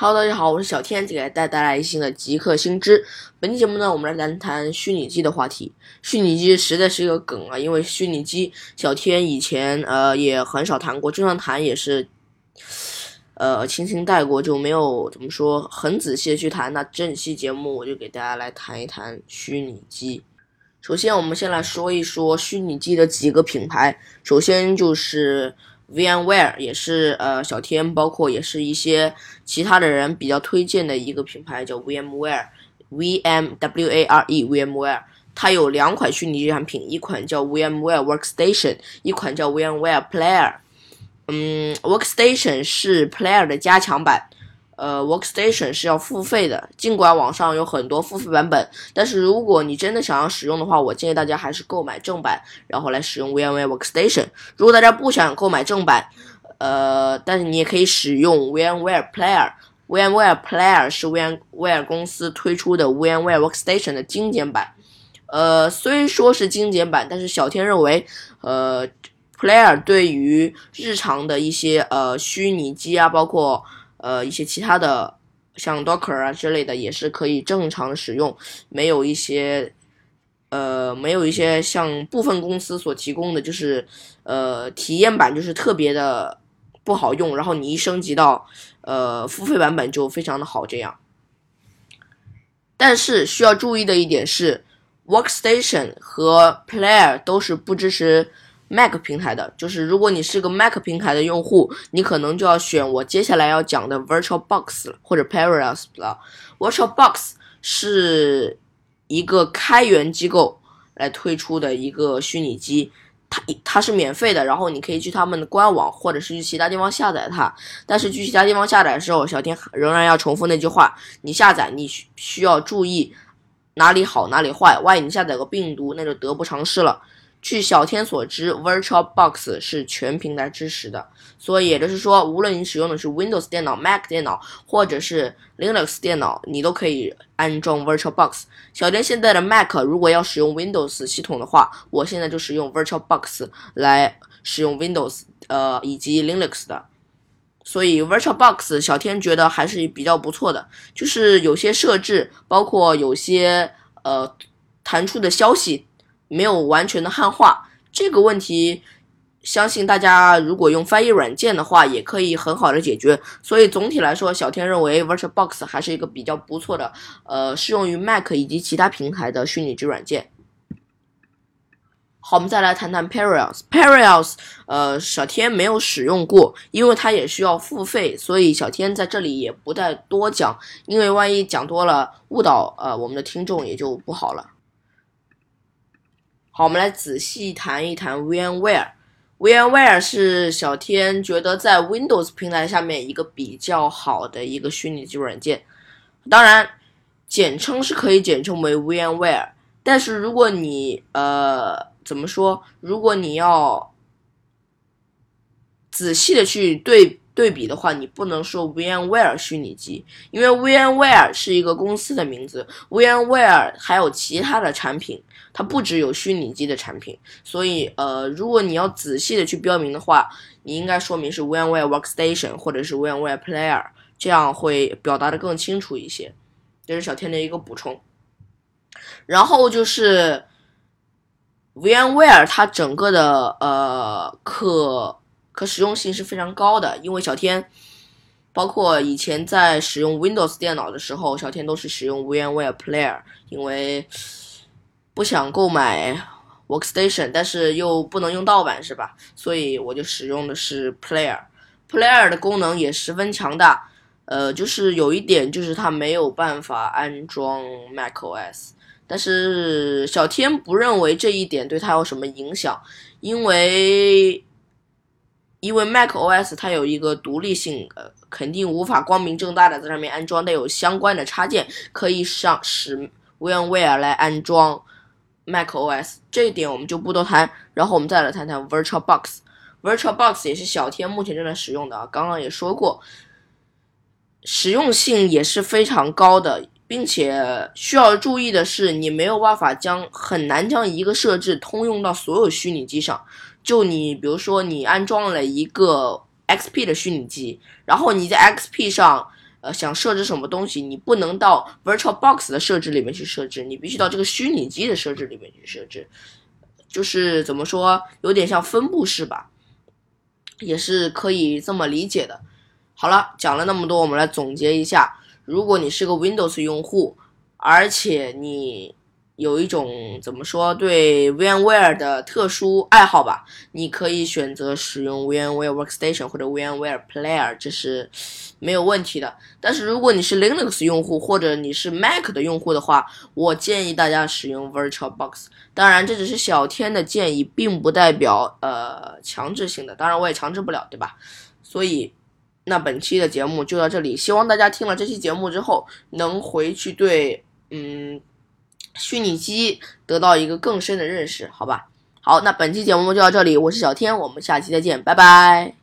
Hello，大家好，我是小天，给大家带来一新的极客新知。本期节目呢，我们来谈谈虚拟机的话题。虚拟机实在是一个梗啊，因为虚拟机小天以前呃也很少谈过，就算谈也是呃轻轻带过，就没有怎么说很仔细的去谈。那这期节目我就给大家来谈一谈虚拟机。首先，我们先来说一说虚拟机的几个品牌。首先就是。VMware 也是呃小天，包括也是一些其他的人比较推荐的一个品牌，叫 VMware，V M W A R E，VMware，它有两款虚拟机产品，一款叫 VMware Workstation，一款叫 VMware Player。嗯，Workstation 是 Player 的加强版。呃，Workstation 是要付费的，尽管网上有很多付费版本，但是如果你真的想要使用的话，我建议大家还是购买正版，然后来使用 VMware Workstation。如果大家不想购买正版，呃，但是你也可以使用 VMware Player。VMware Player 是 VMware 公司推出的 VMware Workstation 的精简版。呃，虽说是精简版，但是小天认为，呃，Player 对于日常的一些呃虚拟机啊，包括呃，一些其他的像 Docker 啊之类的也是可以正常使用，没有一些呃，没有一些像部分公司所提供的就是呃体验版就是特别的不好用，然后你一升级到呃付费版本就非常的好这样。但是需要注意的一点是，Workstation 和 Player 都是不支持。Mac 平台的，就是如果你是个 Mac 平台的用户，你可能就要选我接下来要讲的 VirtualBox 或者 Parallels 了。VirtualBox 是一个开源机构来推出的一个虚拟机，它它是免费的，然后你可以去他们的官网或者是去其他地方下载它。但是去其他地方下载的时候，小天仍然要重复那句话：你下载你需需要注意哪里好哪里坏，万一你下载个病毒，那就得不偿失了。据小天所知，VirtualBox 是全平台支持的，所以也就是说，无论你使用的是 Windows 电脑、Mac 电脑，或者是 Linux 电脑，你都可以安装 VirtualBox。小天现在的 Mac 如果要使用 Windows 系统的话，我现在就使用 VirtualBox 来使用 Windows，呃，以及 Linux 的。所以 VirtualBox 小天觉得还是比较不错的，就是有些设置，包括有些呃弹出的消息。没有完全的汉化这个问题，相信大家如果用翻译软件的话，也可以很好的解决。所以总体来说，小天认为 VirtualBox 还是一个比较不错的，呃，适用于 Mac 以及其他平台的虚拟机软件。好，我们再来谈谈 Parallels。Parallels，呃，小天没有使用过，因为它也需要付费，所以小天在这里也不再多讲，因为万一讲多了误导呃我们的听众也就不好了。好，我们来仔细谈一谈 VMware。VMware 是小天觉得在 Windows 平台下面一个比较好的一个虚拟机软件。当然，简称是可以简称为 VMware。但是如果你呃怎么说？如果你要仔细的去对。对比的话，你不能说 VMware 虚拟机，因为 VMware 是一个公司的名字，VMware 还有其他的产品，它不只有虚拟机的产品。所以，呃，如果你要仔细的去标明的话，你应该说明是 VMware Workstation 或者是 VMware Player，这样会表达的更清楚一些。这是小天的一个补充。然后就是 VMware 它整个的呃可。可使用性是非常高的，因为小天，包括以前在使用 Windows 电脑的时候，小天都是使用 VMware Player，因为不想购买 Workstation，但是又不能用盗版，是吧？所以我就使用的是 Player。Player 的功能也十分强大，呃，就是有一点就是它没有办法安装 macOS，但是小天不认为这一点对它有什么影响，因为。因为 Mac OS 它有一个独立性，呃，肯定无法光明正大的在上面安装带有相关的插件，可以上使 VMware 来安装 Mac OS，这一点我们就不多谈。然后我们再来谈谈 VirtualBox，VirtualBox 也是小天目前正在使用的啊，刚刚也说过，实用性也是非常高的，并且需要注意的是，你没有办法将很难将一个设置通用到所有虚拟机上。就你，比如说你安装了一个 XP 的虚拟机，然后你在 XP 上，呃。想设置什么东西，你不能到 VirtualBox 的设置里面去设置，你必须到这个虚拟机的设置里面去设置。就是怎么说，有点像分布式吧，也是可以这么理解的。好了，讲了那么多，我们来总结一下：如果你是个 Windows 用户，而且你有一种怎么说对 VMware 的特殊爱好吧，你可以选择使用 VMware Workstation 或者 VMware Player，这是没有问题的。但是如果你是 Linux 用户或者你是 Mac 的用户的话，我建议大家使用 VirtualBox。当然，这只是小天的建议，并不代表呃强制性的。当然，我也强制不了，对吧？所以，那本期的节目就到这里。希望大家听了这期节目之后，能回去对嗯。虚拟机得到一个更深的认识，好吧？好，那本期节目就到这里，我是小天，我们下期再见，拜拜。